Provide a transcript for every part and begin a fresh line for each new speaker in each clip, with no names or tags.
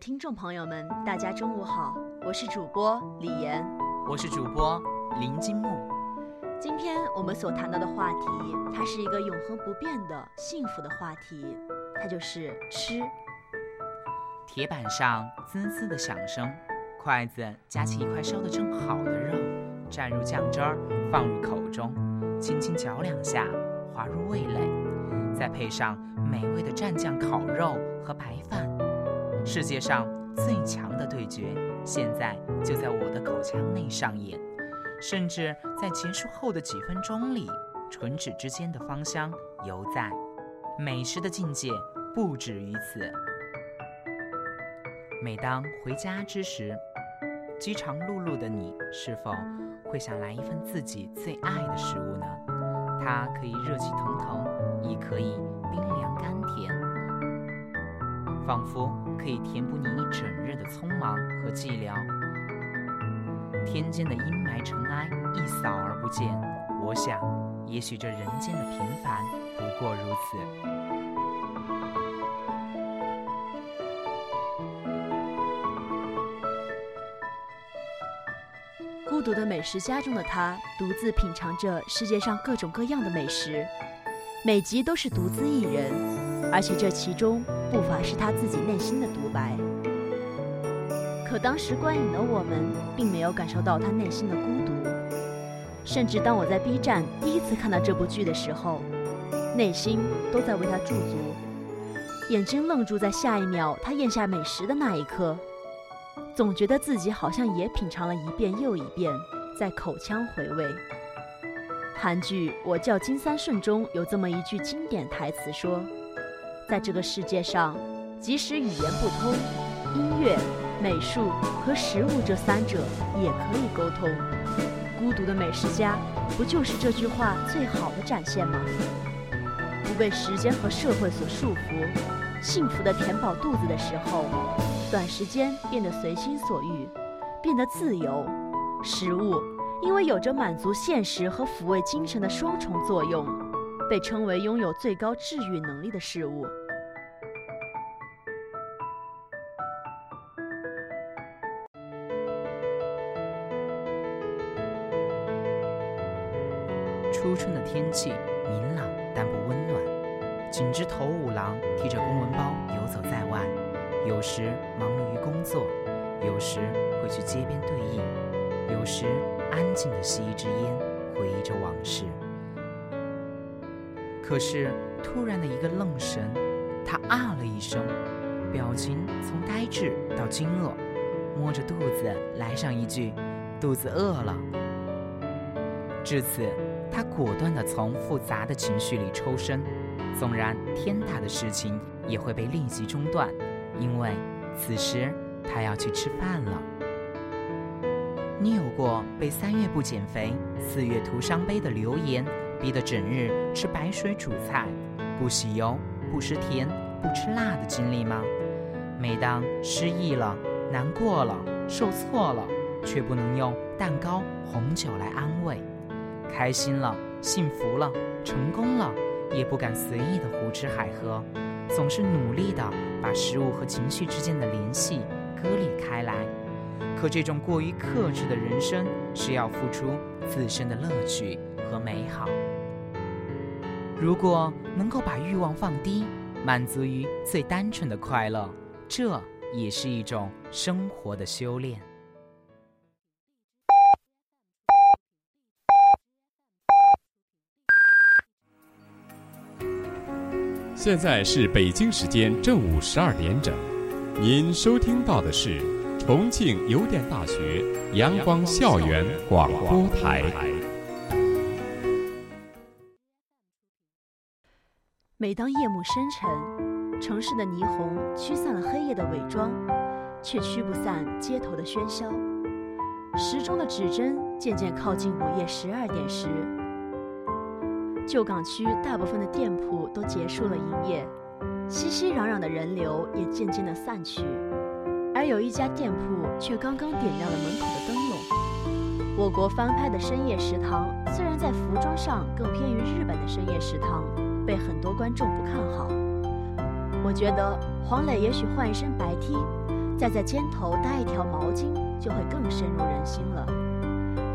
听众朋友们，大家中午好，我是主播李岩，
我是主播林金木。
今天我们所谈到的话题，它是一个永恒不变的幸福的话题，它就是吃。
铁板上滋滋的响声，筷子夹起一块烧得正好的肉，蘸入酱汁儿，放入口中，轻轻嚼两下，滑入味蕾，再配上美味的蘸酱烤肉和白饭。世界上最强的对决，现在就在我的口腔内上演。甚至在结束后的几分钟里，唇齿之间的芳香犹在。美食的境界不止于此。每当回家之时，饥肠辘辘的你，是否会想来一份自己最爱的食物呢？它可以热气腾腾，亦可以冰凉甘甜，仿佛可以填补你一整日的匆忙和寂寥。天间的阴霾尘埃一扫而不见，我想，也许这人间的平凡不过如此。
孤独的美食家中的他，独自品尝着世界上各种各样的美食，每集都是独自一人，而且这其中不乏是他自己内心的独白。可当时观影的我们，并没有感受到他内心的孤独。甚至当我在 B 站第一次看到这部剧的时候，内心都在为他驻足，眼睛愣住在下一秒他咽下美食的那一刻，总觉得自己好像也品尝了一遍又一遍，在口腔回味。韩剧《我叫金三顺》中有这么一句经典台词说：“在这个世界上，即使语言不通，音乐。”美术和食物这三者也可以沟通。孤独的美食家，不就是这句话最好的展现吗？不被时间和社会所束缚，幸福的填饱肚子的时候，短时间变得随心所欲，变得自由。食物因为有着满足现实和抚慰精神的双重作用，被称为拥有最高治愈能力的事物。
气明朗但不温暖，锦织头五郎提着公文包游走在外，有时忙碌于工作，有时会去街边对弈，有时安静地吸一支烟，回忆着往事。可是突然的一个愣神，他啊了一声，表情从呆滞到惊愕，摸着肚子来上一句：“肚子饿了。”至此。他果断地从复杂的情绪里抽身，纵然天大的事情也会被立即中断，因为此时他要去吃饭了。你有过被三月不减肥，四月徒伤悲的流言逼得整日吃白水煮菜，不洗油、不吃甜、不吃辣的经历吗？每当失意了、难过了、受挫了，却不能用蛋糕、红酒来安慰。开心了，幸福了，成功了，也不敢随意的胡吃海喝，总是努力的把食物和情绪之间的联系割裂开来。可这种过于克制的人生，是要付出自身的乐趣和美好。如果能够把欲望放低，满足于最单纯的快乐，这也是一种生活的修炼。
现在是北京时间正午十二点整，您收听到的是重庆邮电大学阳光校园广播台。
每当夜幕深沉，城市的霓虹驱散了黑夜的伪装，却驱不散街头的喧嚣。时钟的指针渐渐靠近午夜十二点时，旧港区大部分的店铺都结束了营业，熙熙攘攘的人流也渐渐的散去，而有一家店铺却刚刚点亮了门口的灯笼。我国翻拍的深夜食堂，虽然在服装上更偏于日本的深夜食堂，被很多观众不看好。我觉得黄磊也许换一身白 T，再在肩头搭一条毛巾，就会更深入人心了。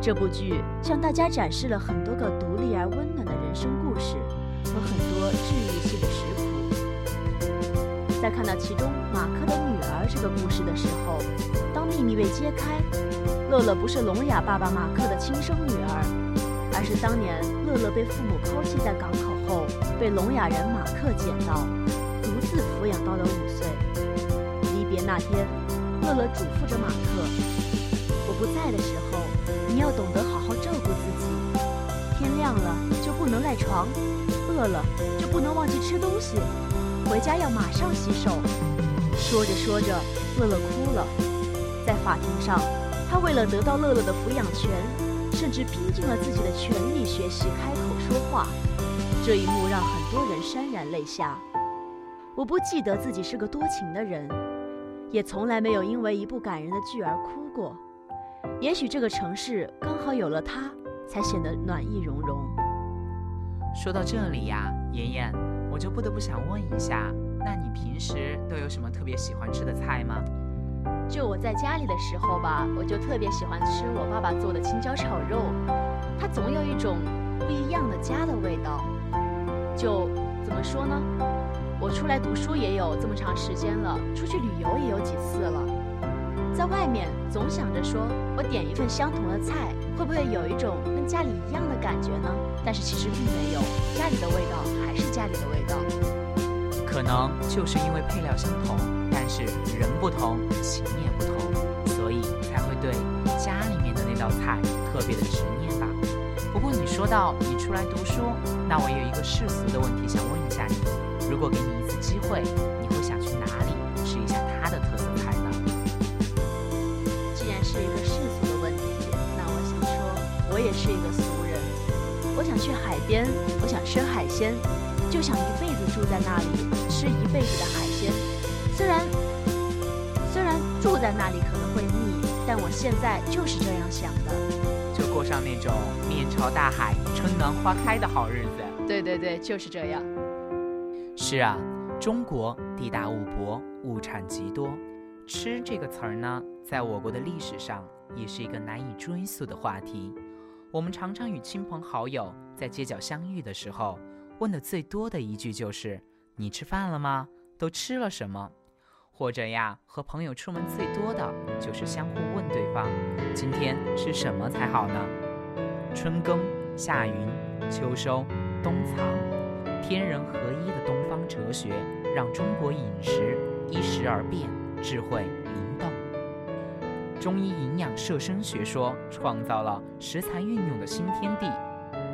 这部剧向大家展示了很多个独立而温暖的人生故事和很多治愈系的食谱。在看到其中马克的女儿这个故事的时候，当秘密被揭开，乐乐不是聋哑爸爸马克的亲生女儿，而是当年乐乐被父母抛弃在港口后，被聋哑人马克捡到，独自抚养到了五岁。离别那天，乐乐嘱咐着马克：“我不在的时候，你要懂得好好照顾自己。天亮了就不能赖床，饿了就不能忘记吃东西，回家要马上洗手。”说着说着，乐乐哭了。在法庭上，他为了得到乐乐的抚养权，甚至拼尽了自己的全力学习开口说话。这一幕让很多人潸然泪下。我不记得自己是个多情的人，也从来没有因为一部感人的剧而哭过。也许这个城市刚好有了他，才显得暖意融融。
说到这里呀，妍妍，我就不得不想问一下，那你平时都有什么特别喜欢吃的菜吗？
就我在家里的时候吧，我就特别喜欢吃我爸爸做的青椒炒肉，它总有一种不一样的家的味道。就怎么说呢？我出来读书也有这么长时间了，出去旅游也有几次了，在外面总想着说我点一份相同的菜，会不会有一种跟家里一样的感觉呢？但是其实并没有，家里的味道还是家里的味道。
可能就是因为配料相同，但是人不同，情也不同，所以才会对家里面的那道菜特别的执念吧。不过你说到你出来读书，那我有一个世俗的问题想问一下你：如果给你一次机会，
也是一个俗人。我想去海边，我想吃海鲜，就想一辈子住在那里，吃一辈子的海鲜。虽然虽然住在那里可能会腻，但我现在就是这样想的。
就过上那种面朝大海、春暖花开的好日子。
对对对，就是这样。
是啊，中国地大物博，物产极多。吃这个词儿呢，在我国的历史上也是一个难以追溯的话题。我们常常与亲朋好友在街角相遇的时候，问的最多的一句就是：“你吃饭了吗？都吃了什么？”或者呀，和朋友出门最多的就是相互问对方：“今天吃什么才好呢？”春耕、夏耘、秋收、冬藏，天人合一的东方哲学，让中国饮食依时而变，智慧。中医营养摄生学说创造了食材运用的新天地，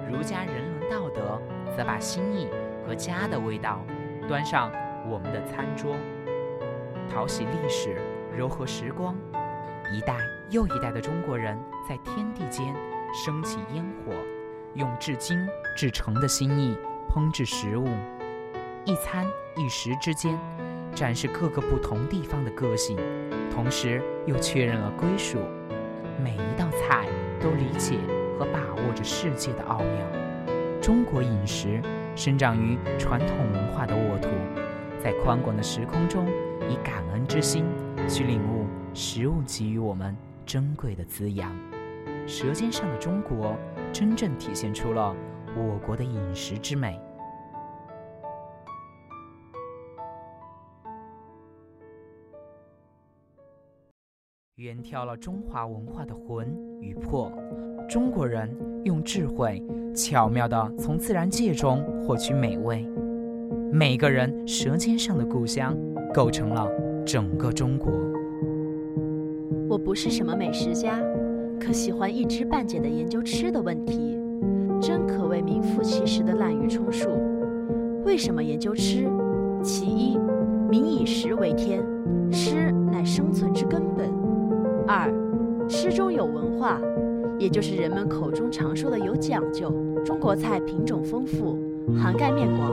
儒家人伦道德则把心意和家的味道端上我们的餐桌，淘洗历史，柔和时光。一代又一代的中国人在天地间升起烟火，用至精至诚的心意烹制食物，一餐一食之间展示各个不同地方的个性。同时又确认了归属，每一道菜都理解和把握着世界的奥妙。中国饮食生长于传统文化的沃土，在宽广的时空中，以感恩之心去领悟食物给予我们珍贵的滋养。《舌尖上的中国》真正体现出了我国的饮食之美。远眺了中华文化的魂与魄，中国人用智慧巧妙地从自然界中获取美味。每个人舌尖上的故乡，构成了整个中国。
我不是什么美食家，可喜欢一知半解的研究吃的问题，真可谓名副其实的滥竽充数。为什么研究吃？其一，民以食为天，吃乃生存之根本。二，吃中有文化，也就是人们口中常说的有讲究。中国菜品种丰富，涵盖面广，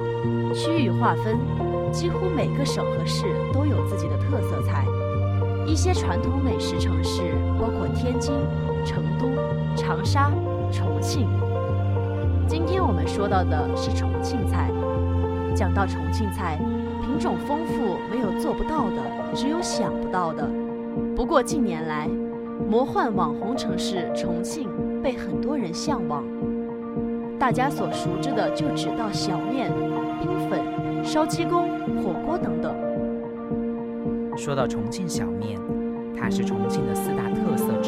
区域划分，几乎每个省和市都有自己的特色菜。一些传统美食城市包括天津、成都、长沙、重庆。今天我们说到的是重庆菜。讲到重庆菜，品种丰富，没有做不到的，只有想不到的。不过近年来，魔幻网红城市重庆被很多人向往。大家所熟知的就只到小面、冰粉、烧鸡公、火锅等等。
说到重庆小面，它是重庆的四大特色之一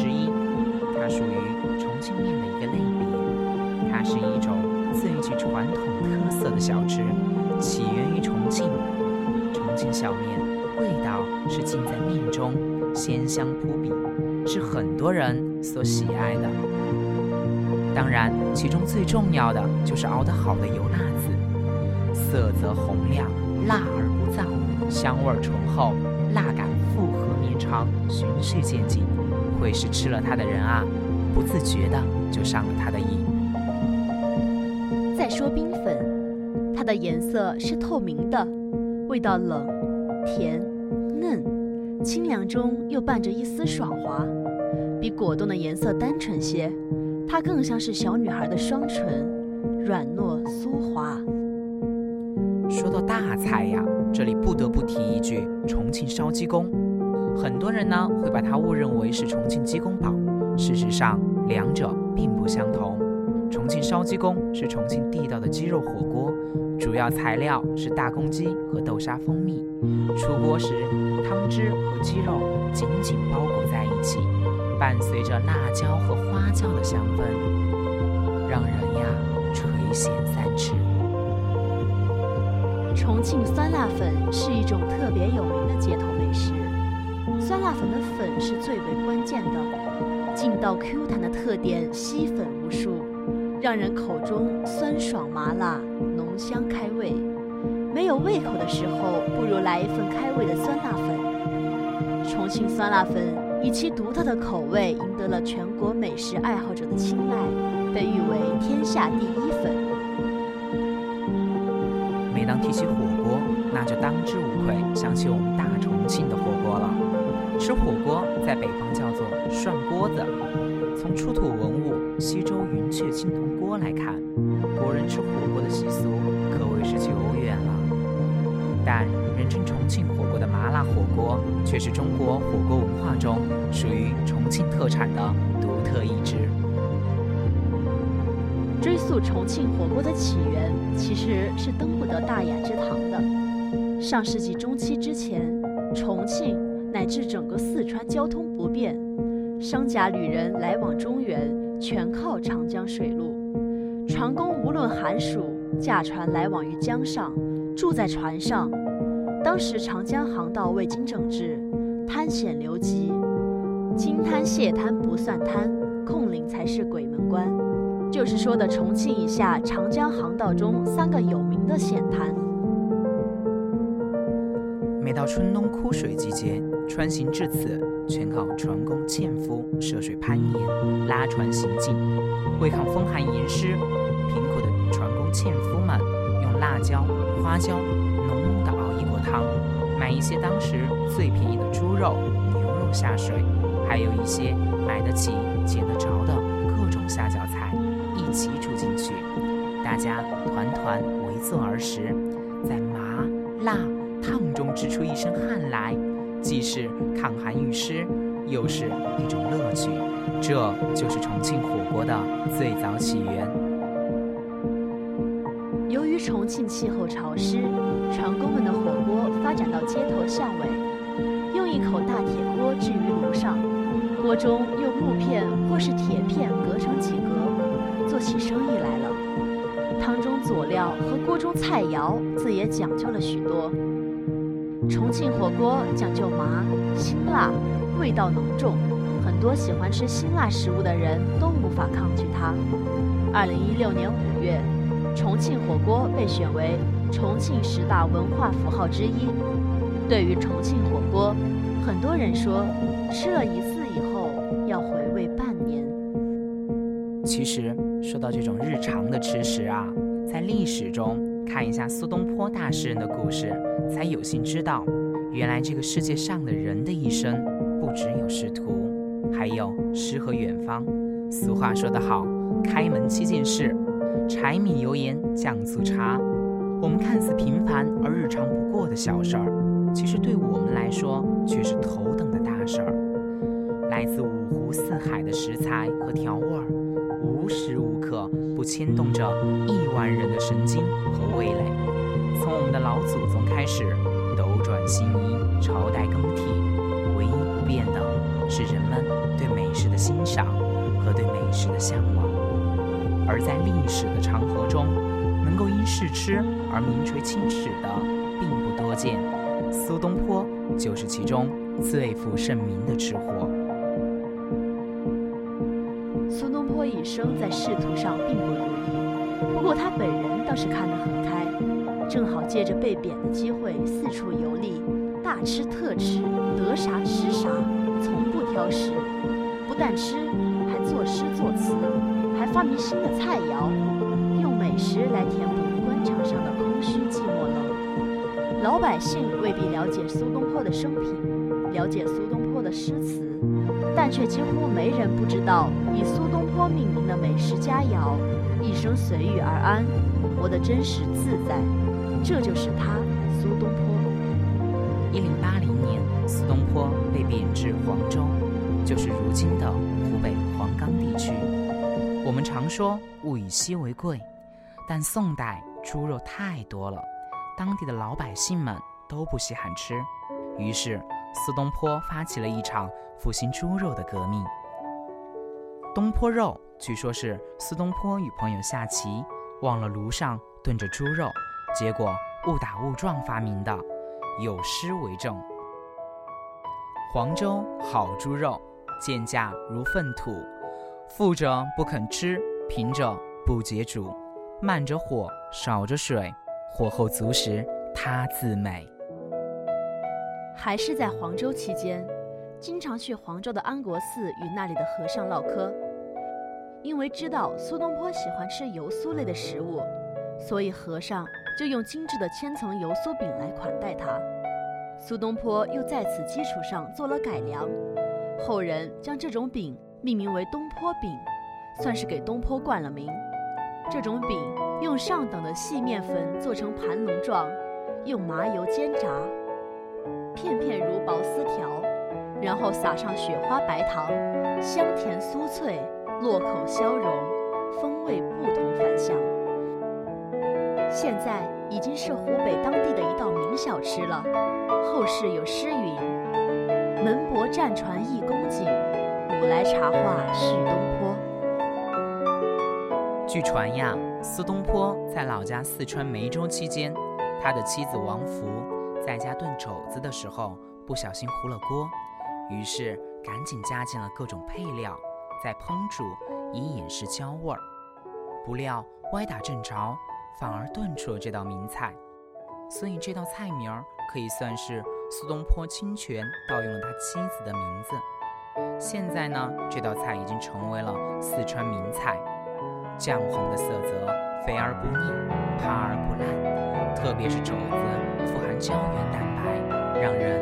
香扑鼻，是很多人所喜爱的。当然，其中最重要的就是熬得好的油辣子，色泽红亮，辣而不燥，香味醇厚，辣感复合绵长，循序渐进，会使吃了它的人啊，不自觉的就上了它的瘾。
再说冰粉，它的颜色是透明的，味道冷、甜、清凉中又伴着一丝爽滑，比果冻的颜色单纯些。它更像是小女孩的双唇，软糯酥滑。
说到大菜呀，这里不得不提一句重庆烧鸡公。很多人呢会把它误认为是重庆鸡公煲，事实上两者并不相同。重庆烧鸡公是重庆地道的鸡肉火锅，主要材料是大公鸡和豆沙蜂蜜。出锅时，汤汁和鸡肉紧紧包裹在一起。伴随着辣椒和花椒的香氛，让人呀垂涎三尺。
重庆酸辣粉是一种特别有名的街头美食。酸辣粉的粉是最为关键的，劲道 Q 弹的特点吸粉无数，让人口中酸爽麻辣，浓香开胃。没有胃口的时候，不如来一份开胃的酸辣粉。重庆酸辣粉。以其独特的口味，赢得了全国美食爱好者的青睐，被誉为“天下第一粉”。
每当提起火锅，那就当之无愧想起我们大重庆的火锅了。吃火锅在北方叫做“涮锅子”。从出土文物西周云雀青铜锅来看，国人吃火锅的习俗可谓是久远了。但人称重庆火锅的麻辣火锅，却是中国火锅文化中属于重庆特产的独特一支。
追溯重庆火锅的起源，其实是登不得大雅之堂的。上世纪中期之前，重庆乃至整个四川交通不便，商贾旅人来往中原全靠长江水路，船工无论寒暑，驾船来往于江上。住在船上，当时长江航道未经整治，滩险流急，金滩、蟹滩不算滩，控岭才是鬼门关，就是说的重庆以下长江航道中三个有名的险滩。
每到春冬枯水季节，穿行至此，全靠船工纤夫涉水攀岩、拉船行进，为抗风寒严湿，贫苦的船工纤夫们用辣椒。花椒浓浓的熬一锅汤，买一些当时最便宜的猪肉、牛肉下水，还有一些买得起、捡得着的各种下脚菜，一起煮进去。大家团团围坐而食，在麻辣烫中织出一身汗来，既是抗寒御湿，又是一种乐趣。这就是重庆火锅的最早起源。
由于重庆气候潮湿，船工们的火锅发展到街头巷尾，用一口大铁锅置于炉上，锅中用木片或是铁片隔成几格，做起生意来了。汤中佐料和锅中菜肴自也讲究了许多。重庆火锅讲究麻、辛辣，味道浓重，很多喜欢吃辛辣食物的人都无法抗拒它。二零一六年五月。重庆火锅被选为重庆十大文化符号之一。对于重庆火锅，很多人说吃了一次以后要回味半年。
其实说到这种日常的吃食啊，在历史中看一下苏东坡大诗人的故事，才有幸知道，原来这个世界上的人的一生不只有仕途，还有诗和远方。俗话说得好，开门七件事，柴米油盐酱醋茶。我们看似平凡而日常不过的小事儿，其实对我们来说却是头等的大事儿。来自五湖四海的食材和调味儿，无时无刻不牵动着亿万人的神经和味蕾。从我们的老祖宗开始，斗转星移，朝代更替，唯一不变的是人们对美食的欣赏和对美食的向往。而在历史的长河中，能够因试吃而名垂青史的并不多见，苏东坡就是其中最负盛名的吃货。
生在仕途上并不如意，不过他本人倒是看得很开，正好借着被贬的机会四处游历，大吃特吃，得啥吃啥，从不挑食。不但吃，还作诗作词，还发明新的菜肴，用美食来填补官场上的空虚寂寞冷。老百姓未必了解苏东坡的生平，了解苏东坡的诗词。但却几乎没人不知道，以苏东坡命名的美食佳肴，一生随遇而安，活得真实自在。这就是他，苏东坡。
一零八零年，苏东坡被贬至黄州，就是如今的湖北黄冈地区。我们常说物以稀为贵，但宋代猪肉太多了，当地的老百姓们都不稀罕吃，于是。苏东坡发起了一场复兴猪肉的革命。东坡肉据说是苏东坡与朋友下棋，忘了炉上炖着猪肉，结果误打误撞发明的，有诗为证：“黄州好猪肉，贱价如粪土。富者不肯吃，贫者不解煮。慢着火，少着水，火候足时，它自美。”
还是在黄州期间，经常去黄州的安国寺与那里的和尚唠嗑。因为知道苏东坡喜欢吃油酥类的食物，所以和尚就用精致的千层油酥饼来款待他。苏东坡又在此基础上做了改良，后人将这种饼命名为东坡饼，算是给东坡冠了名。这种饼用上等的细面粉做成盘龙状，用麻油煎炸。片片如薄丝条，然后撒上雪花白糖，香甜酥脆，落口消融，风味不同凡响。现在已经是湖北当地的一道名小吃了。后世有诗云：“门泊战船一公瑾，古来茶话是东坡。”
据传呀，苏东坡在老家四川梅州期间，他的妻子王弗。在家炖肘子的时候，不小心糊了锅，于是赶紧加进了各种配料，再烹煮以掩饰焦味儿。不料歪打正着，反而炖出了这道名菜。所以这道菜名儿可以算是苏东坡侵权盗用了他妻子的名字。现在呢，这道菜已经成为了四川名菜，酱红的色泽，肥而不腻，趴而不烂，特别是肘子，富含。胶原蛋白让人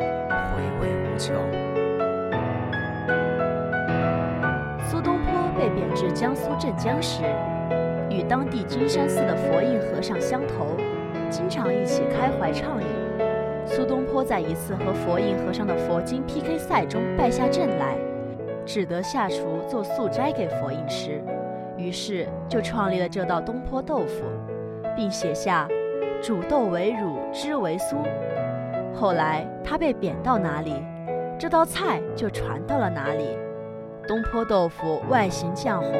回味无穷。
至江苏镇江时，与当地金山寺的佛印和尚相投，经常一起开怀畅饮。苏东坡在一次和佛印和尚的佛经 PK 赛中败下阵来，只得下厨做素斋给佛印吃，于是就创立了这道东坡豆腐，并写下。煮豆为乳，汁为酥。后来他被贬到哪里，这道菜就传到了哪里。东坡豆腐外形酱红，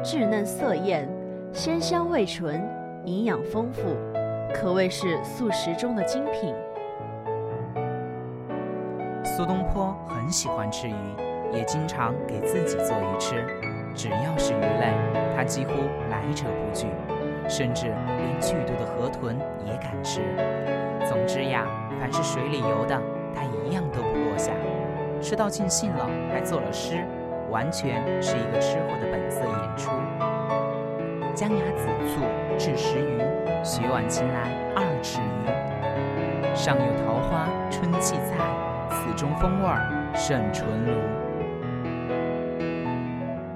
稚嫩色艳，鲜香味醇，营养丰富，可谓是素食中的精品。
苏东坡很喜欢吃鱼，也经常给自己做鱼吃。只要是鱼类，他几乎来者不拒。甚至连剧毒的河豚也敢吃。总之呀，凡是水里游的，他一样都不落下。吃到尽兴了，还作了诗，完全是一个吃货的本色演出。江崖子醋制十余，雪晚晴来二尺余。上有桃花春气在，此中风味胜醇炉。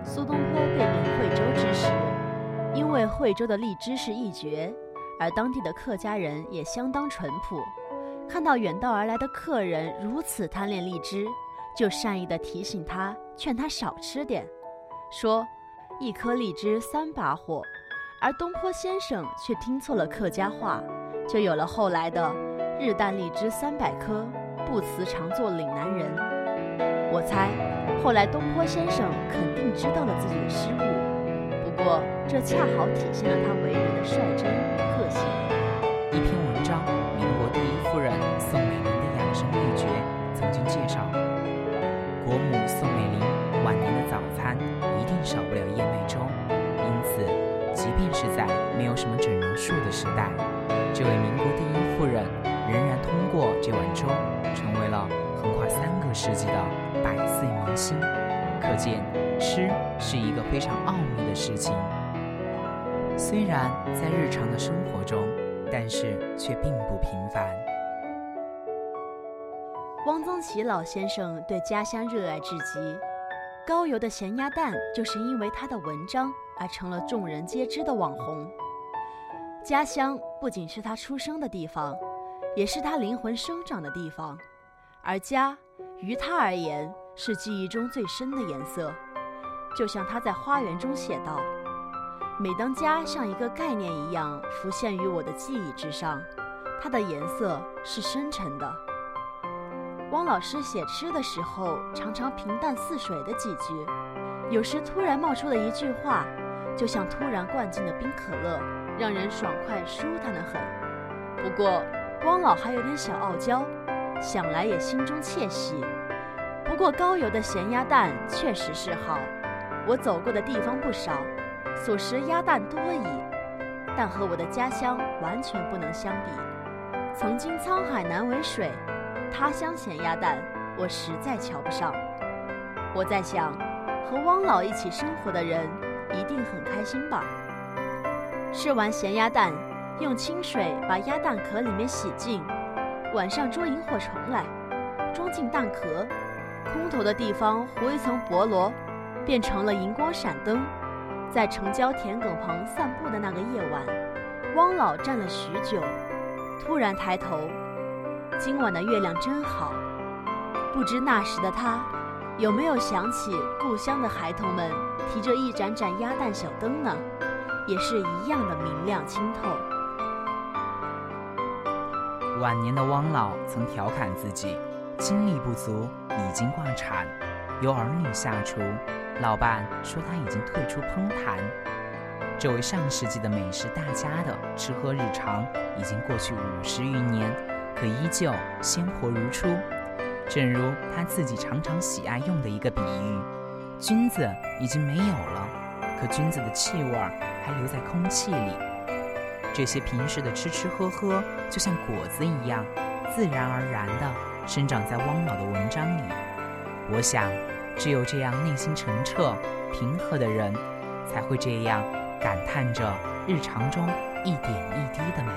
苏东坡被贬惠州之时，因为惠州的荔枝是一绝，而当地的客家人也相当淳朴，看到远道而来的客人如此贪恋荔枝。就善意的提醒他，劝他少吃点，说一颗荔枝三把火，而东坡先生却听错了客家话，就有了后来的日啖荔枝三百颗，不辞常作岭南人。我猜，后来东坡先生肯定知道了自己的失误，不过这恰好体现了他为人的率真与个性。
一篇宋美龄晚年的早餐一定少不了燕麦粥，因此，即便是在没有什么整容术的时代，这位民国第一夫人仍然通过这碗粥成为了横跨三个世纪的百岁明星。可见，吃是一个非常奥秘的事情。虽然在日常的生活中，但是却并不平凡。
汪曾祺老先生对家乡热爱至极，高邮的咸鸭蛋就是因为他的文章而成了众人皆知的网红。家乡不仅是他出生的地方，也是他灵魂生长的地方，而家于他而言是记忆中最深的颜色。就像他在花园中写道：“每当家像一个概念一样浮现于我的记忆之上，它的颜色是深沉的。”汪老师写诗的时候，常常平淡似水的几句，有时突然冒出的一句话，就像突然灌进的冰可乐，让人爽快舒坦的很。不过，汪老还有点小傲娇，想来也心中窃喜。不过高邮的咸鸭蛋确实是好，我走过的地方不少，所食鸭蛋多矣，但和我的家乡完全不能相比。曾经沧海难为水。他乡咸鸭蛋，我实在瞧不上。我在想，和汪老一起生活的人一定很开心吧。吃完咸鸭蛋，用清水把鸭蛋壳里面洗净，晚上捉萤火虫来，装进蛋壳，空头的地方糊一层薄萝，变成了荧光闪灯。在城郊田埂旁散步的那个夜晚，汪老站了许久，突然抬头。今晚的月亮真好，不知那时的他有没有想起故乡的孩童们提着一盏盏鸭蛋小灯呢？也是一样的明亮清透。
晚年的汪老曾调侃自己，精力不足，已经挂产，由儿女下厨，老伴说他已经退出烹坛。这位上世纪的美食大家的吃喝日常，已经过去五十余年。可依旧鲜活如初，正如他自己常常喜爱用的一个比喻：菌子已经没有了，可菌子的气味还留在空气里。这些平时的吃吃喝喝，就像果子一样，自然而然地生长在汪老的文章里。我想，只有这样内心澄澈、平和的人，才会这样感叹着日常中一点一滴的美。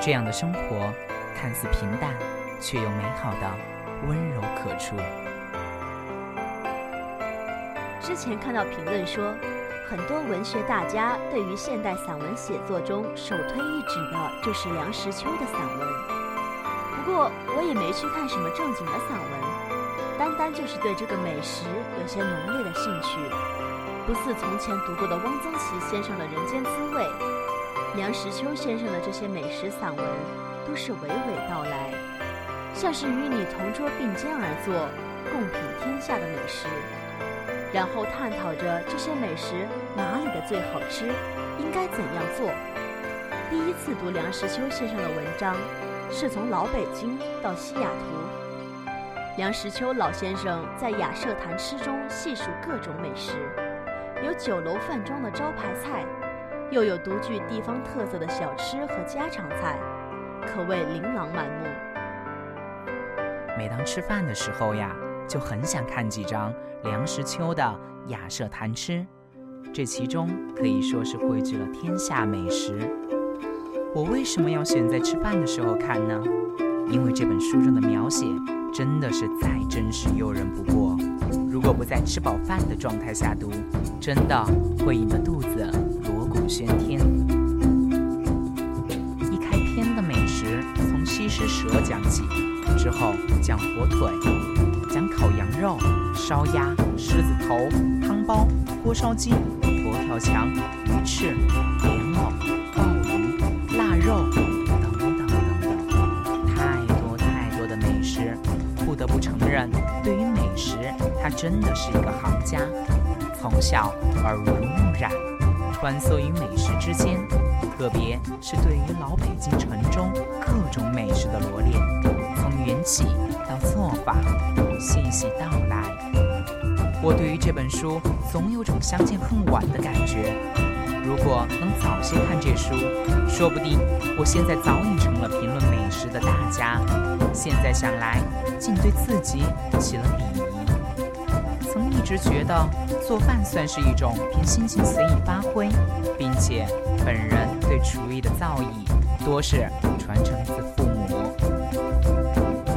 这样的生活。看似平淡，却又美好的温柔可触。
之前看到评论说，很多文学大家对于现代散文写作中首推一指的就是梁实秋的散文。不过我也没去看什么正经的散文，单单就是对这个美食有些浓烈的兴趣。不似从前读过的汪曾祺先生的《人间滋味》，梁实秋先生的这些美食散文。都是娓娓道来，像是与你同桌并肩而坐，共品天下的美食，然后探讨着这些美食哪里的最好吃，应该怎样做。第一次读梁实秋先生的文章，是从老北京到西雅图。梁实秋老先生在雅舍谈吃中细数各种美食，有酒楼饭庄的招牌菜，又有独具地方特色的小吃和家常菜，可谓琳琅满目。
每当吃饭的时候呀，就很想看几张梁实秋的《雅舍谈吃》，这其中可以说是汇聚了天下美食。我为什么要选在吃饭的时候看呢？因为这本书中的描写真的是再真实诱人不过。如果不在吃饱饭的状态下读，真的会引得肚子锣鼓喧天。从西施蛇讲起，之后讲火腿，讲烤羊肉、烧鸭、狮子头、汤包、锅烧鸡、佛跳墙、鱼翅、莲藕、鲍鱼、腊肉等等等等，太多太多的美食。不得不承认，对于美食，他真的是一个行家。从小耳闻目染，穿梭于美食之间，特别是对于老北京城中各种美食的罗列，从缘起到做法，细细道来。我对于这本书总有种相见恨晚的感觉。如果能早些看这书，说不定我现在早已成了评论美食的大家。现在想来，竟对自己起了鄙夷。直觉得做饭算是一种凭心情随意发挥，并且本人对厨艺的造诣多是传承自父母。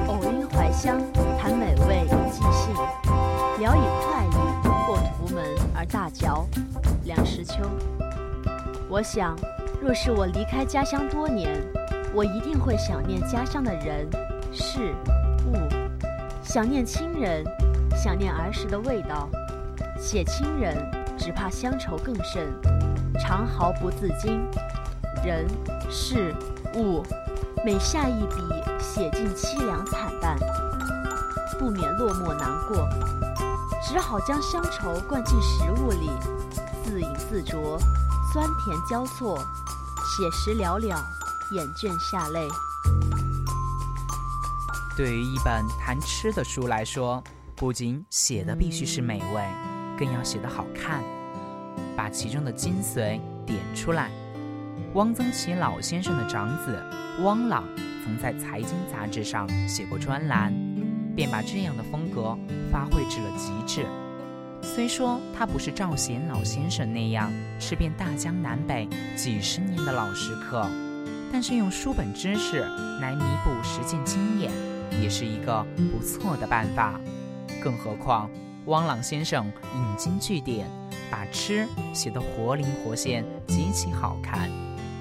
偶因怀乡，谈美味即兴，聊以快意，或图门而大嚼。梁实秋。我想，若是我离开家乡多年，我一定会想念家乡的人、事、物，想念亲人，想念儿时的味道。写亲人，只怕乡愁更甚，常毫不自禁。人、事、物，每下一笔，写尽凄凉惨淡，不免落寞难过，只好将乡愁灌进食物里，自饮自啄。酸甜交错，写实寥寥，眼倦下泪。
对于一本谈吃的书来说，不仅写的必须是美味，更要写得好看，把其中的精髓点出来。汪曾祺老先生的长子汪朗曾在财经杂志上写过专栏，便把这样的风格发挥至了极致。虽说他不是赵贤老先生那样吃遍大江南北几十年的老食客，但是用书本知识来弥补实践经验，也是一个不错的办法。更何况汪朗先生引经据典，把吃写得活灵活现，极其好看。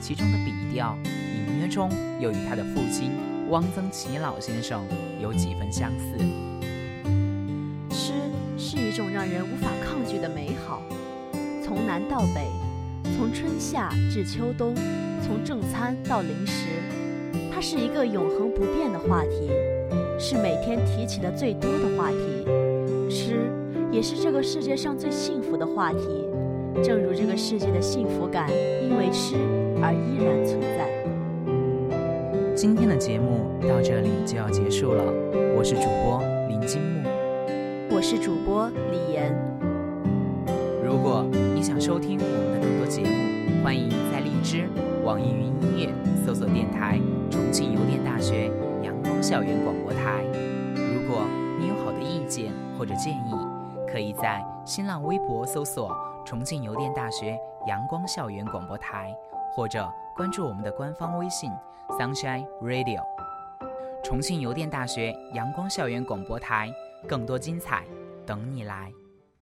其中的笔调隐约中又与他的父亲汪曾祺老先生有几分相似。
吃是一种让人无法抗拒的美好，从南到北，从春夏至秋冬，从正餐到零食，它是一个永恒不变的话题，是每天提起的最多的话题。诗也是这个世界上最幸福的话题，正如这个世界的幸福感因为诗而依然存在。
今天的节目到这里就要结束了，我是主播林金木。
我是主播李岩。
如果你想收听我们的更多节目，欢迎在荔枝、网易云音乐搜索电台“重庆邮电大学校园广播台”。如果你有好的意见或者建议，可以在新浪微博搜索“重庆邮电大学阳光校园广播台”，或者关注我们的官方微信 “Sunshine Radio”。重庆邮电大学阳光校园广播台。更多精彩，等你来。